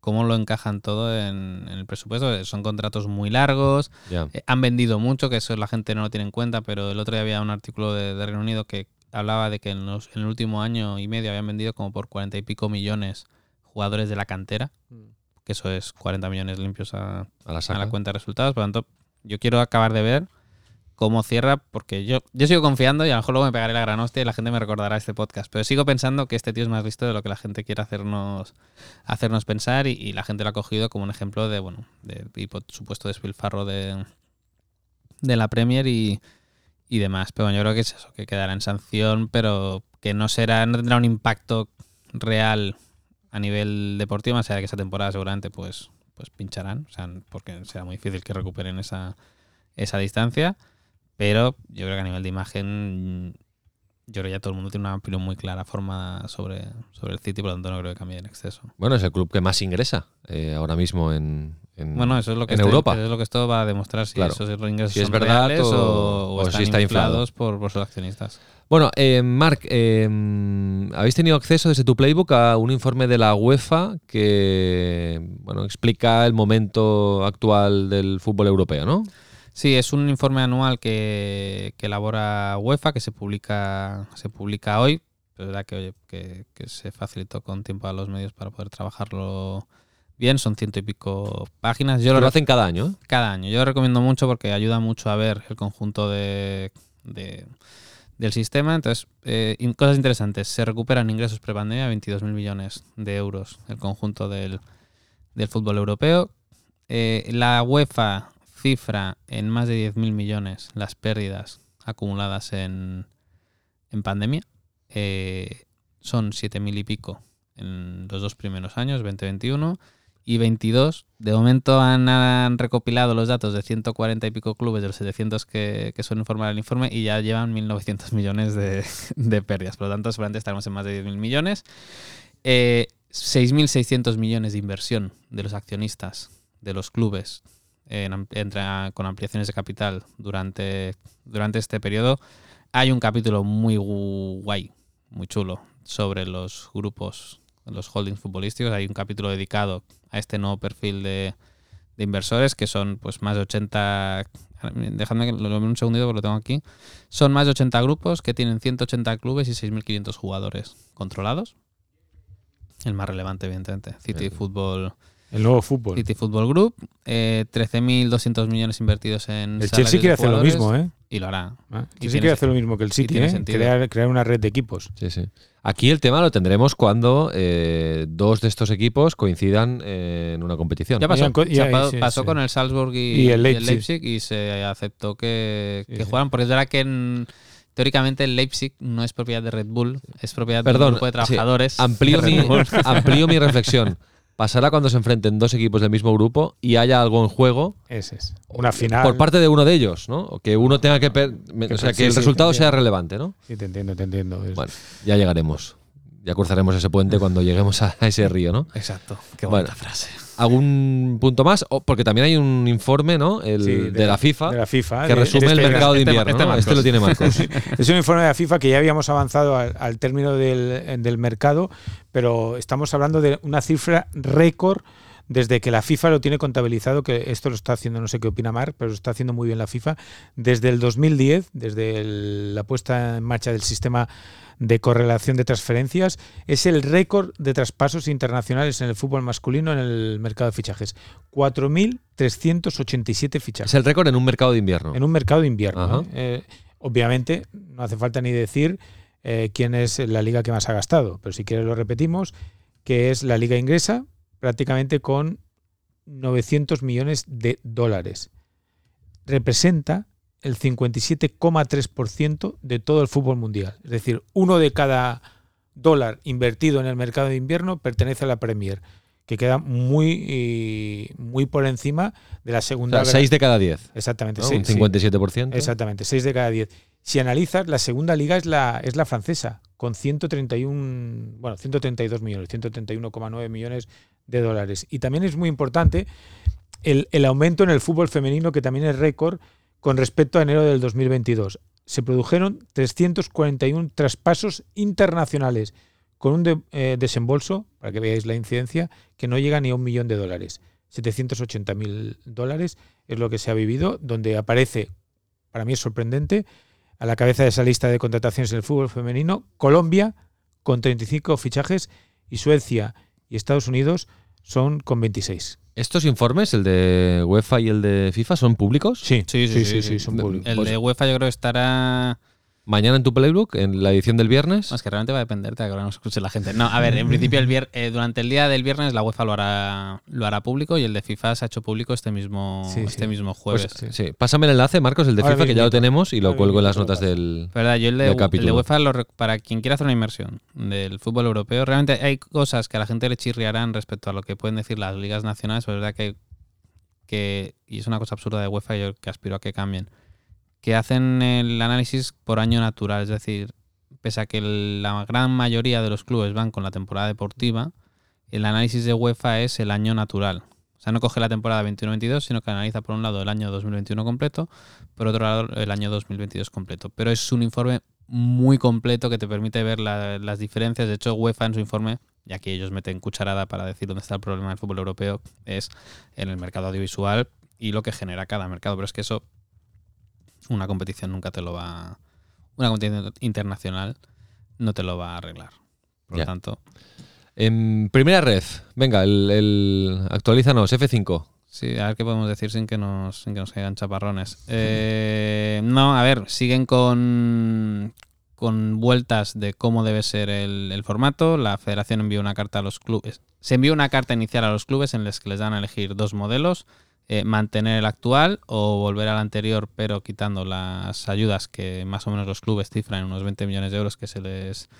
cómo lo encajan todo en, en el presupuesto. Son contratos muy largos, ya. eh, han vendido mucho, que eso la gente no lo tiene en cuenta, pero el otro día había un artículo de, de Reino Unido que hablaba de que en, los- en el último año y medio habían vendido como por cuarenta y pico millones jugadores de la cantera, que eso es 40 millones limpios a, a la a la cuenta de resultados. Por lo tanto, yo quiero acabar de ver cómo cierra, porque yo, yo sigo confiando y a lo mejor luego me pegaré la gran hostia y la gente me recordará este podcast. Pero sigo pensando que este tío es más listo de lo que la gente quiere hacernos, hacernos pensar y, la gente lo ha cogido como un ejemplo de, bueno, de y por supuesto despilfarro de, de la Premier y, y demás. Pero bueno, yo creo que es eso, que quedará en sanción, pero que no será, no tendrá un impacto real a nivel deportivo, más allá de que esa temporada seguramente pues, pues pincharán, o sea, porque será muy difícil que recuperen esa, esa distancia. Pero yo creo que a nivel de imagen, yo creo que ya todo el mundo tiene una opinión muy clara formada sobre, sobre el City, por lo tanto no creo que cambie en exceso. Bueno, es el club que más ingresa eh, ahora mismo en, en- Bueno, eso es lo que en esto- Europa. eso es lo que esto va a demostrar si Claro. esos ingresos Si es son verdad reales o- o, o si está inflado. inflados por, por sus accionistas. Bueno, eh, Marc, eh, habéis tenido acceso desde tu playbook a un informe de la UEFA que bueno, explica el momento actual del fútbol europeo, ¿no? Sí, es un informe anual que, que elabora UEFA, que se publica, se publica hoy. Es verdad que, oye, que, que se facilitó con tiempo a los medios para poder trabajarlo bien, son ciento y pico páginas. Yo Lo, lo, hacen cada año. ¿eh? cada año. Yo lo recomiendo mucho porque ayuda mucho a ver el conjunto de, de- del sistema. Entonces, eh, cosas interesantes. Se recuperan ingresos prepandemia, 22.000 millones de euros el conjunto del, del fútbol europeo. Eh, la UEFA cifra en más de 10.000 millones las pérdidas acumuladas en, en pandemia. Eh, son 7.000 y pico en los dos primeros años, 2021 y 22. De momento han, han recopilado los datos de 140 y pico clubes de los 700 que, que suelen formar el informe y ya llevan 1.900 millones de, de pérdidas. Por lo tanto, seguramente estaremos en más de 10.000 millones. Eh, 6.600 millones de inversión de los accionistas de los clubes en entre- con ampliaciones de capital durante, durante este periodo. Hay un capítulo muy gu- guay, muy chulo, sobre los grupos, los holdings futbolísticos. Hay un capítulo dedicado a este nuevo perfil de, de inversores, que son pues más de 80... Dejadme que lo un segundito porque lo tengo aquí. Son más de 80 grupos que tienen 180 clubes y 6.500 jugadores controlados. El más relevante, evidentemente. City Bien. El nuevo fútbol. City Football Group. eh, 13.200 millones invertidos en El Chelsea de quiere hacer lo mismo, ¿eh? Y lo hará. Ah, Y Chelsea quiere hacer lo mismo que el City, ¿eh? Crear, crear una red de equipos. Sí, sí. Aquí el tema lo tendremos cuando eh, dos de estos equipos coincidan en una competición. Ya pasó, Ya, ya, sí, sí. con el Salzburg y, Y el y Leipzig. y se aceptó que, Sí, que sí. jugaran, porque es verdad que en- teóricamente el Leipzig no es propiedad de Red Bull, es propiedad de Perdón, un grupo de sí, trabajadores. amplío, de mi, Red Bull. amplío mi reflexión. Pasará cuando se enfrenten dos equipos del mismo grupo y haya algo en juego Ese es. Una final. por parte de uno de ellos, ¿no? O que uno tenga que... o sea, que Sí, el sí, resultado sea relevante, ¿no? Sí, te entiendo, te entiendo. Bueno, ya llegaremos. Ya cruzaremos ese puente cuando lleguemos a ese río, ¿no? Exacto, qué Bueno. bonita frase. ¿Algún punto más? O- porque también hay un informe, ¿no? El, Sí, de, la FIFA, de la FIFA, que resume de el este- mercado de este- invierno. este. Este lo tiene Marcos. Es un informe de la FIFA que ya habíamos avanzado al, al término del, del mercado, pero estamos hablando de una cifra récord desde que la FIFA lo tiene contabilizado, que esto lo está haciendo, no sé qué opina Marc, pero lo está haciendo muy bien la FIFA, desde el 2010, desde el- la puesta en marcha del sistema de correlación de transferencias, es el récord de traspasos internacionales en el fútbol masculino en el mercado de fichajes. 4.387 fichajes Es el récord en un mercado de invierno. en un mercado de invierno. ¿eh? Eh, obviamente, no hace falta ni decir eh, quién es la liga que más ha gastado, pero si quieres lo repetimos, que es la liga inglesa, prácticamente con 900 millones de dólares. Representa el 57,3% de todo el fútbol mundial. Es decir, uno de cada dólar invertido en el mercado de invierno pertenece a la Premier, que queda muy, eh, muy por encima de la O segunda. sea, gran- 6 de cada 10. Exactamente, ¿no? un sí. 57%. Exactamente, 6 de cada 10. Si analizas, la segunda liga es la, es la francesa, con 131, bueno, 132 millones, 131,9 millones de dólares. Y también es muy importante el, el aumento en el fútbol femenino, que también es récord con respecto a enero del 2022. Se produjeron 341 traspasos internacionales con un de- eh, desembolso, para que veáis la incidencia, que no llega ni a un millón de dólares. 780 mil dólares es lo que se ha vivido, donde aparece, para mí es sorprendente, a la cabeza de esa lista de contrataciones en el fútbol femenino, Colombia con 35 fichajes y Suecia y Estados Unidos son con 26. ¿Estos informes, el de UEFA y el de FIFA, son públicos? Sí, Sí, sí, sí, sí. son públicos. El Pues- de UEFA yo creo que estará... Mañana en tu playbook, en la edición del viernes. No, es que realmente va a depender de que ahora nos escuche la gente. No, a ver, en principio el vier- eh, durante el día del viernes la UEFA lo hará, lo hará público y el de FIFA se ha hecho público este mismo, Sí, este sí. mismo Pues, jueves. sí. Pásame el enlace, Marcos, el de Ahora FIFA, que ya lo tenemos y lo Ahora cuelgo en las notas del. verdad, yo el de, del el de UEFA, lo rec- para quien quiera hacer una inversión del fútbol europeo, realmente hay cosas que a la gente le chirriarán respecto a lo que pueden decir las ligas nacionales, pero es verdad que, que y es una cosa absurda de UEFA y yo que aspiro a que cambien, que hacen el análisis por año natural, es decir, pese a que la gran mayoría de los clubes van con la temporada deportiva, el análisis de UEFA es el año natural. O sea, no coge la temporada 21-22, sino que analiza por un lado el año 2021 completo, por otro lado el año 2022 completo. Pero es un informe muy completo que te permite ver la- las diferencias. De hecho, UEFA en su informe, ya que ellos meten cucharada para decir dónde está el problema del fútbol europeo, es en el mercado audiovisual y lo que genera cada mercado. Pero es que eso, una competición nunca te lo va. Una competición internacional no te lo va a arreglar. Por lo tanto, En primera red, venga, el, el actualízanos, F5. Sí, a ver qué podemos decir sin que nos, sin que nos caigan chaparrones. Eh, no, a ver, siguen con, con vueltas de cómo debe ser el, el formato. La federación envió una carta a los clubes. Se envió una carta inicial a los clubes en las que les dan a elegir dos modelos. Eh, mantener el actual o volver al anterior, pero quitando las ayudas que más o menos los clubes cifran en unos 20 millones de euros que se les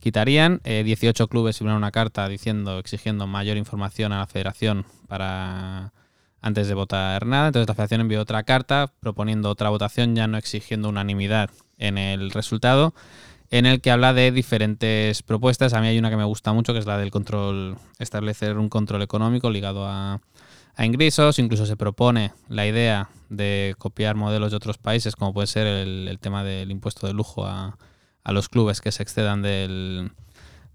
quitarían. Eh, 18 clubes firmaron una carta diciendo, exigiendo mayor información a la federación para antes de votar nada. Entonces la federación envió otra carta proponiendo otra votación, ya no exigiendo unanimidad en el resultado, en el que habla de diferentes propuestas. A mí hay una que me gusta mucho, que es la del control, establecer un control económico ligado a, a ingresos. Incluso se propone la idea de copiar modelos de otros países, como puede ser el, tema del impuesto de lujo a, a los clubes que se excedan del,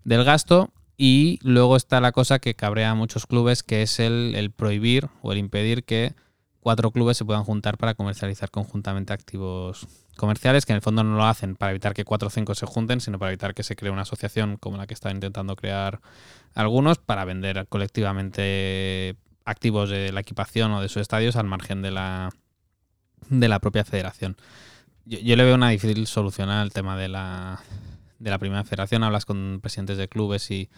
del gasto. Y luego está la cosa que cabrea a muchos clubes, que es el, el prohibir o el impedir que cuatro clubes se puedan juntar para comercializar conjuntamente activos comerciales, que en el fondo no lo hacen para evitar que cuatro o cinco se junten, sino para evitar que se cree una asociación como la que están intentando crear algunos para vender colectivamente activos de la equipación o de sus estadios al margen de la, de la propia federación. Yo, yo le veo una difícil solución al tema de la, de la primera federación. Hablas con presidentes de clubes y,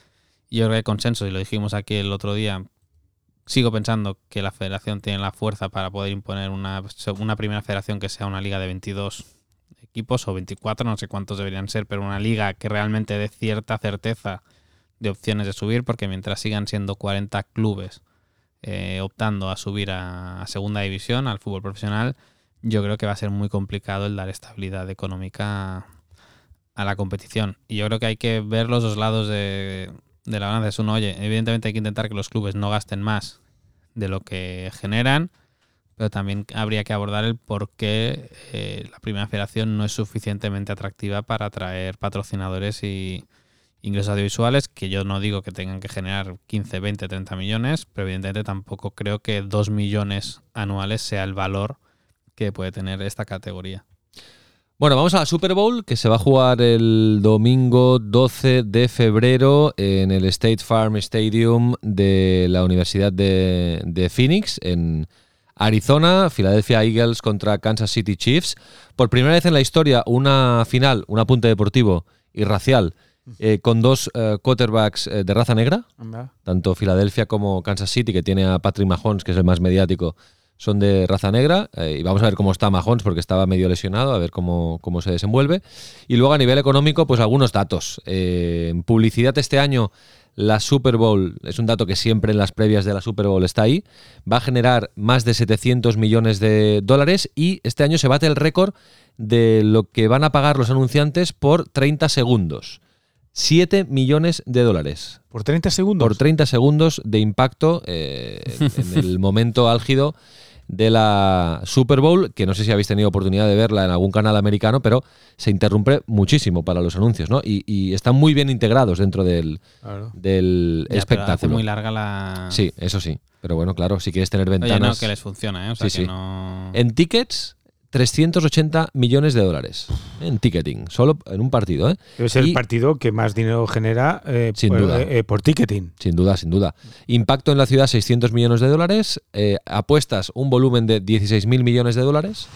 y yo creo que hay consenso, y lo dijimos aquí el otro día. Sigo pensando que la federación tiene la fuerza para poder imponer una, una primera federación que sea una liga de 22 equipos o 24, no sé cuántos deberían ser, pero una liga que realmente dé cierta certeza de opciones de subir, porque mientras sigan siendo 40 clubes eh, optando a subir a, segunda división, al fútbol profesional, yo creo que va a ser muy complicado el dar estabilidad económica a, la competición. Y yo creo que hay que ver los dos lados de, de la balanza. Es uno, oye, evidentemente hay que intentar que los clubes no gasten más de lo que generan, pero también habría que abordar el por qué eh, la primera federación no es suficientemente atractiva para atraer patrocinadores y ingresos audiovisuales, que yo no digo que tengan que generar 15, 20, 30 millones, pero evidentemente tampoco creo que 2 millones anuales sea el valor que puede tener esta categoría. Bueno, vamos a la Super Bowl, que se va a jugar el domingo 12 de febrero en el State Farm Stadium de la Universidad de, Phoenix, en Arizona, Philadelphia Eagles contra Kansas City Chiefs. Por primera vez en la historia, una final, un apunte deportivo y racial, eh, con dos eh, quarterbacks eh, de raza negra, Anda. tanto Filadelfia como Kansas City, que tiene a Patrick Mahomes, que es el más mediático, son de raza negra. y vamos a ver cómo está Mahomes, porque estaba medio lesionado, a ver cómo, cómo se desenvuelve. Y luego a nivel económico, pues algunos datos. En publicidad este año, la Super Bowl, es un dato que siempre en las previas de la Super Bowl está ahí, va a generar más de 700 millones de dólares y este año se bate el récord de lo que van a pagar los anunciantes por 30 segundos. 7 millones de dólares ¿Por 30 segundos? por 30 segundos de impacto eh, en, en el momento álgido de la Super Bowl, que no sé si habéis tenido oportunidad de verla en algún canal americano, pero se interrumpe muchísimo para los anuncios, ¿no? Y, y están muy bien integrados dentro del, Claro. del Ya, pero hace espectáculo. muy larga la. Sí, eso sí. Pero bueno, claro, si quieres tener Oye, ventanas. no, que les funciona, ¿eh? O sea, Sí, que sí. no. En tickets, 380 millones de dólares. En ticketing, solo en un partido, ¿eh? Ser Y- el partido que más dinero genera eh, Sin por, duda. eh, por ticketing. Sin duda, sin duda. Impacto en la ciudad, 600 millones de dólares. Eh, apuestas, un volumen de 16.000 millones de dólares.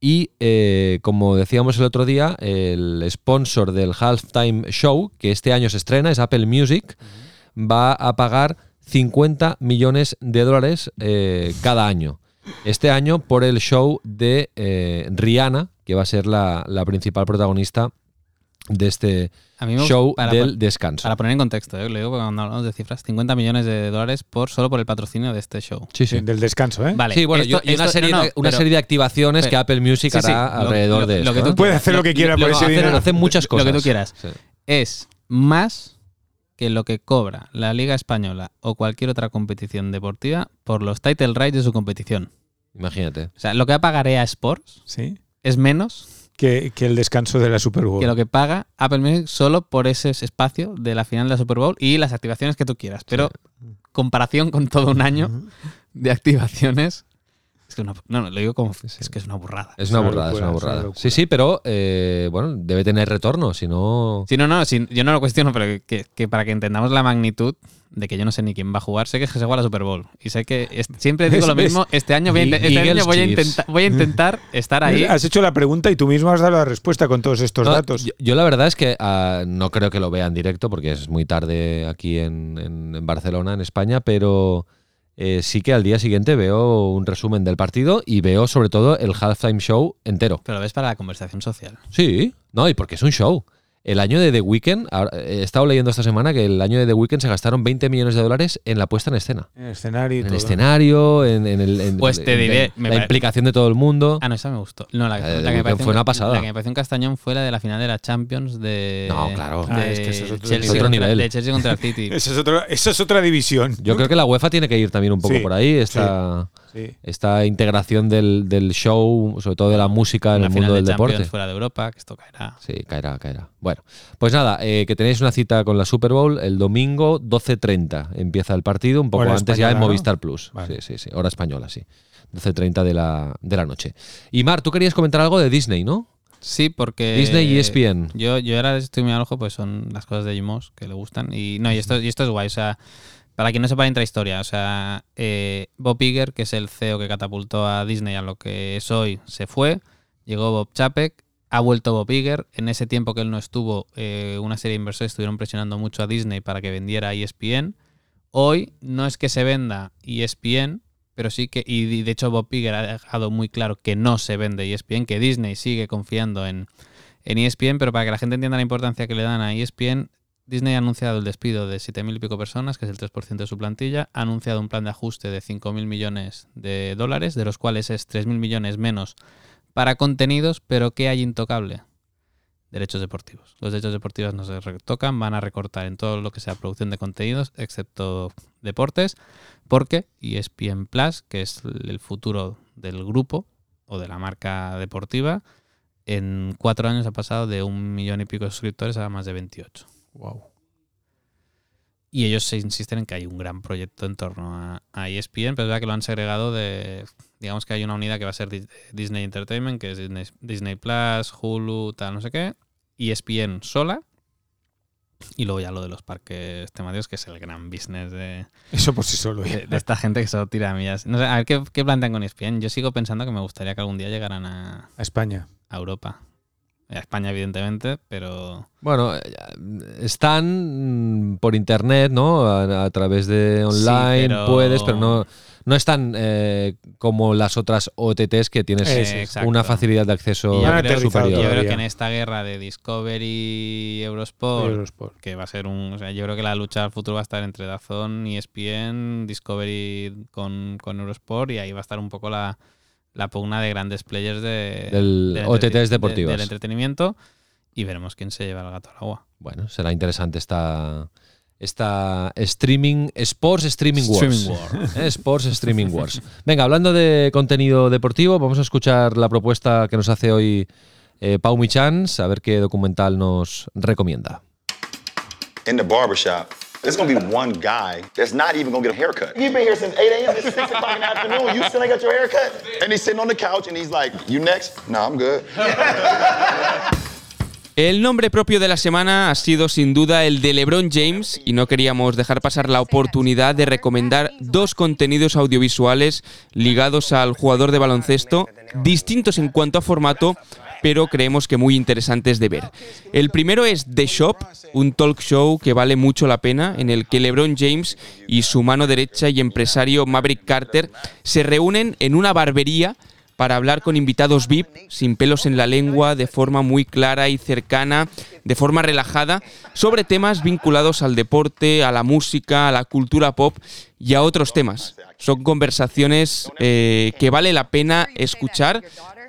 Y, eh, como decíamos el otro día, el sponsor del Halftime Show, que este año se estrena, es Apple Music, va a pagar 50 millones de dólares eh, cada año. Este año por el show de eh, Rihanna, que va a ser la, la principal protagonista de este A mí me gusta- show para, del descanso. para poner en contexto, ¿eh? lo digo porque cuando hablamos de cifras, 50 millones de dólares por solo por el patrocinio de este show. Sí, sí. Del descanso, ¿eh? Vale. Sí, bueno, esto- y una, esto- serie, no, no, de, una pero- serie de activaciones pero- que Apple Music Sí, sí, hará lo- alrededor lo- de lo esto. que tú ¿no? Puede hacer lo que quiera por lo- ese dinero. muchas Lo cosas. que tú quieras. Sí. Es más que lo que cobra la Liga Española o cualquier otra competición deportiva por los title rights de su competición. Imagínate. O sea, lo que va a pagar EA Sports Sí. es menos Que, que el descanso de la Super Bowl. que lo que paga Apple Music solo por ese espacio de la final de la Super Bowl y las activaciones que tú quieras. Pero comparación con todo un año de activaciones, Es que una- no, no, lo digo como. Es que es una burrada. Es una Es una burrada, es locura, una es una burrada. Sí, sí, pero eh, bueno, debe tener retorno, si no. Sí, no, no, yo no lo cuestiono, pero que, que para que entendamos la magnitud de que yo no sé ni quién va a jugar, sé que se juega la Super Bowl. Y sé que es- siempre digo lo mismo. Este año voy a, este año voy a, Chiefs. intenta- voy a intentar estar ahí. Has hecho la pregunta y tú mismo has dado la respuesta con todos estos No, datos. Yo, yo la verdad es que ah, no creo que lo vea en directo porque es muy tarde aquí en, en- en Barcelona, en España, pero eh, sí que al día siguiente veo un resumen del partido y veo sobre todo el halftime show entero. Pero lo ves para la conversación social. Sí, no, y porque es un show. El año de The Weeknd, ahora- he estado leyendo esta semana que el año de The Weeknd se gastaron 20 millones de dólares en la puesta en escena. En el escenario y En el escenario, en, en el, en- Pues te diré, la pare- implicación de todo el mundo. Ah, no, esa me gustó. No, la, La la que me pareció fue un- una pasada. La que me pareció un castañón fue la de la final de la Champions de. No, claro. de Ah, es que eso es otro Chelsea nivel. contra- Otro nivel. De Chelsea contra el City. Esa es, otro- esa es otra división. Yo creo que la UEFA tiene que ir también un poco Sí, por ahí, esta, Sí. Esta integración del, del show, sobre todo de la música en el mundo de del Champions deporte. fuera de Europa, que esto caerá. Sí, caerá, caerá. Bueno, pues nada, eh, que tenéis una cita con la Super Bowl el domingo 12.30. Empieza el partido, un poco Hora antes ya en española, ¿no? Movistar Plus. Vale. Sí, sí, sí, hora española, sí. 12.30 de la, de la noche. Y Mar, tú querías comentar algo de Disney, ¿no? Sí, porque. Disney y ESPN. Yo, yo ahora estoy muy al ojo, pues son las cosas de Jimos que le gustan. Y no, y esto, y esto es guay. O sea, para quien no sepa la intrahistoria, o sea, eh, Bob Iger, que es el CEO que catapultó a Disney a lo que es hoy, se fue. Llegó Bob Chapek, ha vuelto Bob Iger. En ese tiempo que él no estuvo, eh, una serie de inversores estuvieron presionando mucho a Disney para que vendiera ESPN. Hoy no es que se venda ESPN, pero sí que, y de hecho Bob Iger ha dejado muy claro que no se vende ESPN, que Disney sigue confiando en, en ESPN, pero para que la gente entienda la importancia que le dan a ESPN, Disney ha anunciado el despido de 7.000 y pico personas, que es el 3% de su plantilla, ha anunciado un plan de ajuste de 5.000 millones de dólares, de los cuales es 3.000 millones menos para contenidos, pero ¿qué hay intocable? Derechos deportivos. Los derechos deportivos no se retocan, van a recortar en todo lo que sea producción de contenidos, excepto deportes, porque ESPN Plus, que es el futuro del grupo o de la marca deportiva, en cuatro años ha pasado de un millón y pico de suscriptores a más de 28. Wow. Y ellos se insisten en que hay un gran proyecto en torno a, a ESPN, pero es verdad que lo han segregado de. Digamos que hay una unidad que va a ser Di- Disney Entertainment, que es Disney, Disney Plus, Hulu, tal, no sé qué. ESPN sola. Y luego ya lo de los parques temáticos, que es el gran business de, Eso por sí solo. de, ¿eh? de esta gente que solo tira millas. No sé, a ver ¿qué, qué plantean con ESPN. Yo sigo pensando que me gustaría que algún día llegaran a, A España. a Europa. A España, evidentemente, pero. Bueno, eh, están mm, por internet, ¿no? A, a través de online, pero- puedes, pero no, no están eh, como las otras OTTs que tienes Eh, una facilidad de acceso Y yo creo- superior. Yo creo que en esta guerra de Discovery Eurosport, Eurosport. que va a ser un. O sea, yo creo que la lucha al futuro va a estar entre Dazón, ESPN, Discovery con, con Eurosport y ahí va a estar un poco la, la pugna de grandes players de, Del del OTTs entrete- de- deportivas. del entretenimiento y veremos quién se lleva el gato al agua. Bueno, será interesante esta, esta streaming, Sports Streaming Wars. Streaming War. Eh, Sports Streaming Wars. Venga, hablando de contenido deportivo, vamos a escuchar la propuesta que nos hace hoy eh, Pau Michans, a ver qué documental nos recomienda. in the barbershop, there's gonna be one guy that's not even gonna get a haircut. You've been here since 8 a.m. It's 6 o'clock in the afternoon. You still ain't got your haircut? And he's sitting on the couch and he's like, You next? No, I'm good. El nombre propio de la semana ha sido sin duda el de LeBron James y no queríamos dejar pasar la oportunidad de recomendar dos contenidos audiovisuales ligados al jugador de baloncesto, distintos en cuanto a formato, pero creemos que muy interesantes de ver. El primero es The Shop, un talk show que vale mucho la pena, en el que LeBron James y su mano derecha y empresario Maverick Carter se reúnen en una barbería para hablar con invitados VIP, sin pelos en la lengua, de forma muy clara y cercana, de forma relajada, sobre temas vinculados al deporte, a la música, a la cultura pop y a otros temas. Son conversaciones eh, que vale la pena escuchar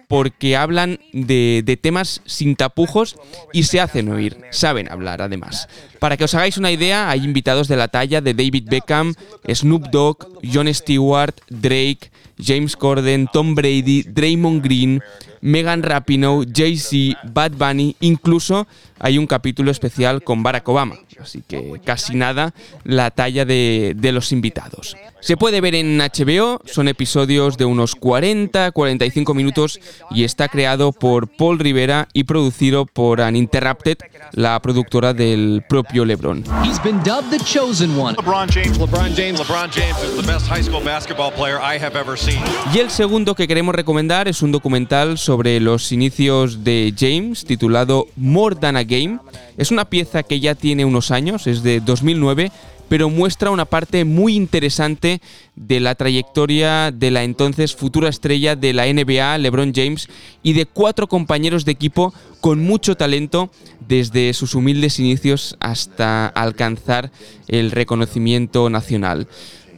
porque hablan de, de temas sin tapujos y se hacen oír, saben hablar además. Para que os hagáis una idea, hay invitados de la talla de David Beckham, Snoop Dogg, Jon Stewart, Drake, James Corden, Tom Brady, Draymond Green, Megan Rapinoe, Jay-Z, Bad Bunny, incluso hay un capítulo especial con Barack Obama, así que casi nada la talla de, de los invitados. Se puede ver en HBO, son episodios de unos 40-45 minutos y está creado por Paul Rivera y producido por Uninterrupted, la productora del propio LeBron. He's been dubbed the chosen one. LeBron James, LeBron James, LeBron James is the best high school basketball player I have ever seen. Y el segundo que queremos recomendar es un documental sobre los inicios de James titulado More Than a Game. Es una pieza que ya tiene unos años, es de 2009, pero muestra una parte muy interesante de la trayectoria de la entonces futura estrella de la NBA, LeBron James, y de cuatro compañeros de equipo con mucho talento desde sus humildes inicios hasta alcanzar el reconocimiento nacional.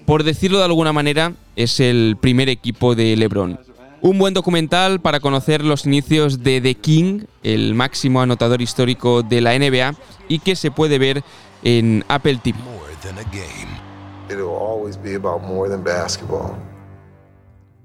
Por decirlo de alguna manera, es el primer equipo de LeBron. Un buen documental para conocer los inicios de The King, el máximo anotador histórico de la NBA, y que se puede ver en Apple TV. It'll always be about more than basketball.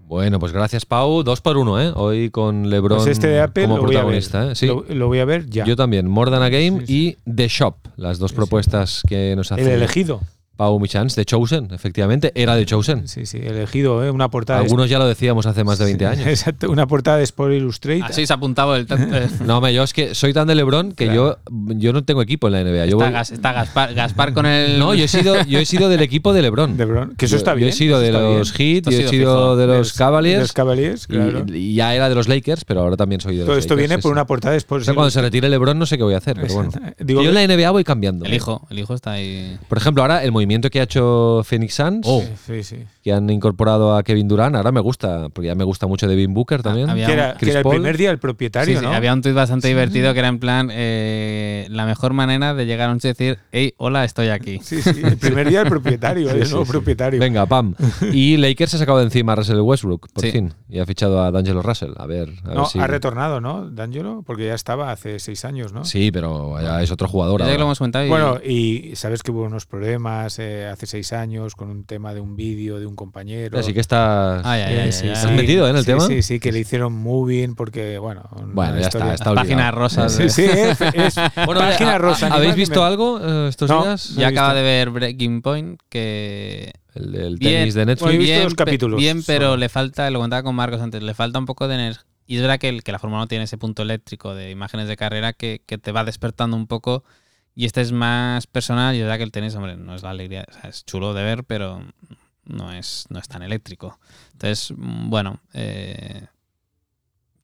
Bueno, pues gracias, Pau. Dos por uno, ¿eh? Hoy con LeBron Pues este de Apple como lo voy a ver. protagonista. ¿eh? Sí. Lo, lo voy a ver ya. Yo también. More Than a Game y The Shop, las dos propuestas que nos hace El elegido. Pau Michans, The Chosen, efectivamente. Era The Chosen. Sí, sí, elegido, ¿eh? una portada. de- Algunos ya lo decíamos hace más de 20 años. Exacto, una portada de Sport Illustrated. Así se ha apuntado el. No, hombre, yo es que soy tan de LeBron que yo, yo no tengo equipo en la NBA. Yo está, voy- Gas- está Gaspar, Gaspar con el. no, yo he sido, yo he sido del equipo de LeBron. LeBron, que eso Yo- está Yo bien. he sido de los. Heat, yo he sido de De los Cavaliers. de los Cavaliers, y- claro. y, ya era de los Lakers, pero ahora también soy de los Todo esto Lakers, viene sí, por sí. una portada de Sport O sea, cuando se retire LeBron no sé qué voy a hacer, pero bueno. Digo yo en la NBA voy cambiando. El hijo, el hijo está ahí. Por ejemplo, ahora el movimiento que ha hecho Phoenix Suns, Sí, sí. que han incorporado a Kevin Durant, ahora me gusta, porque ya me gusta mucho Devin Booker también. había Que era, que Chris era el primer día el propietario, sí, ¿no? había un tuit bastante divertido que era en plan eh, la mejor manera de llegar a un sitio y decir, hey, hola, estoy aquí. Sí, sí, el primer día el propietario, el nuevo sí. propietario. Venga, pam. Y Lakers se ha sacado de encima a Russell Westbrook, por Sí. fin. Y ha fichado a D'Angelo Russell. A ver, a No, ver si. ha retornado, ¿no, D'Angelo? Porque ya estaba hace seis años, ¿no? Sí, pero ya es otro jugador. Ya que lo hemos comentado y- Bueno, y sabes que hubo unos problemas hace seis años con un tema de un vídeo de un compañero. Así que estás. Eh, sí, ¿Estás metido, eh, en el Sí, tema? Sí, sí, que le hicieron moving porque, bueno. Bueno, ya historia- está, está olvidado. rosas. Sí, de- sí, es, es Bueno, página ¿ha- rosa. ¿Habéis animal, visto me- algo eh, estos No. días? Ya acaba de ver Breaking Point, que El, Bien. tenis de Bueno, he Netflix. visto bien, dos capítulos bien, pero solo. le falta, lo comentaba con Marcos antes, le falta un poco de energía. Y es verdad que, el- que la Fórmula 1 tiene ese punto eléctrico de imágenes de carrera que, que te va despertando un poco. Y este es más personal. Y verdad que el tenis, hombre, no es la alegría. o sea, es chulo de ver, pero no es, no es tan eléctrico. Entonces, mm, bueno, eh,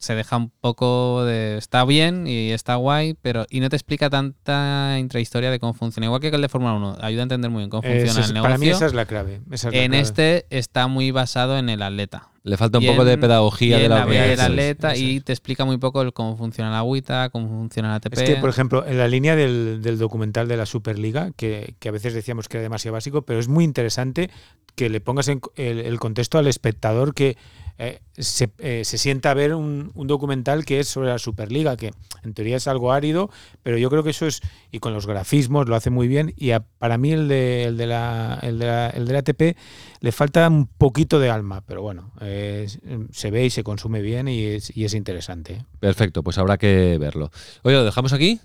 se deja un poco de. Está bien y está guay, pero. Y no te explica tanta intrahistoria de cómo funciona. Igual que el de Fórmula 1, ayuda a entender muy bien cómo Ese funciona es- el negocio. para mí esa es la clave. esa es la En clave. este está muy basado en el atleta. Le falta un Y poco de pedagogía de en la vida del es, atleta eso y te explica muy poco el cómo funciona la agüita, cómo funciona la ATP. Es que, por ejemplo, en la línea del, del documental de la Superliga, que, que a veces decíamos que era demasiado básico, pero es muy interesante que le pongas en el contexto al espectador que eh, se, eh, se sienta a ver un, un documental que es sobre la Superliga, que en teoría es algo árido, pero yo creo que eso es, y con los grafismos lo hace muy bien, y a- para mí el de, el, de la, el, de la, el de la ATP le falta un poquito de alma, pero bueno, eh, se ve y se consume bien y es, y es interesante. Perfecto, pues habrá que verlo. Oye, ¿lo dejamos aquí?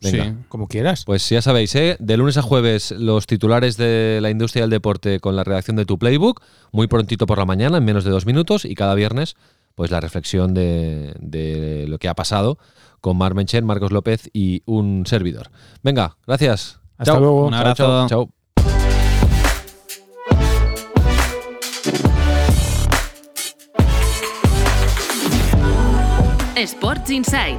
Venga. Sí. Como quieras. Pues ya sabéis, ¿eh? de lunes a jueves los titulares de la industria del deporte con la redacción de tu playbook, muy prontito por la mañana, en menos de dos minutos, y cada viernes, pues la reflexión de, de lo que ha pasado con Mar Menchen, Marcos López y un servidor. Venga, gracias. Hasta Chao. luego. Un Chao, abrazo. chao, chao. Sports Insight,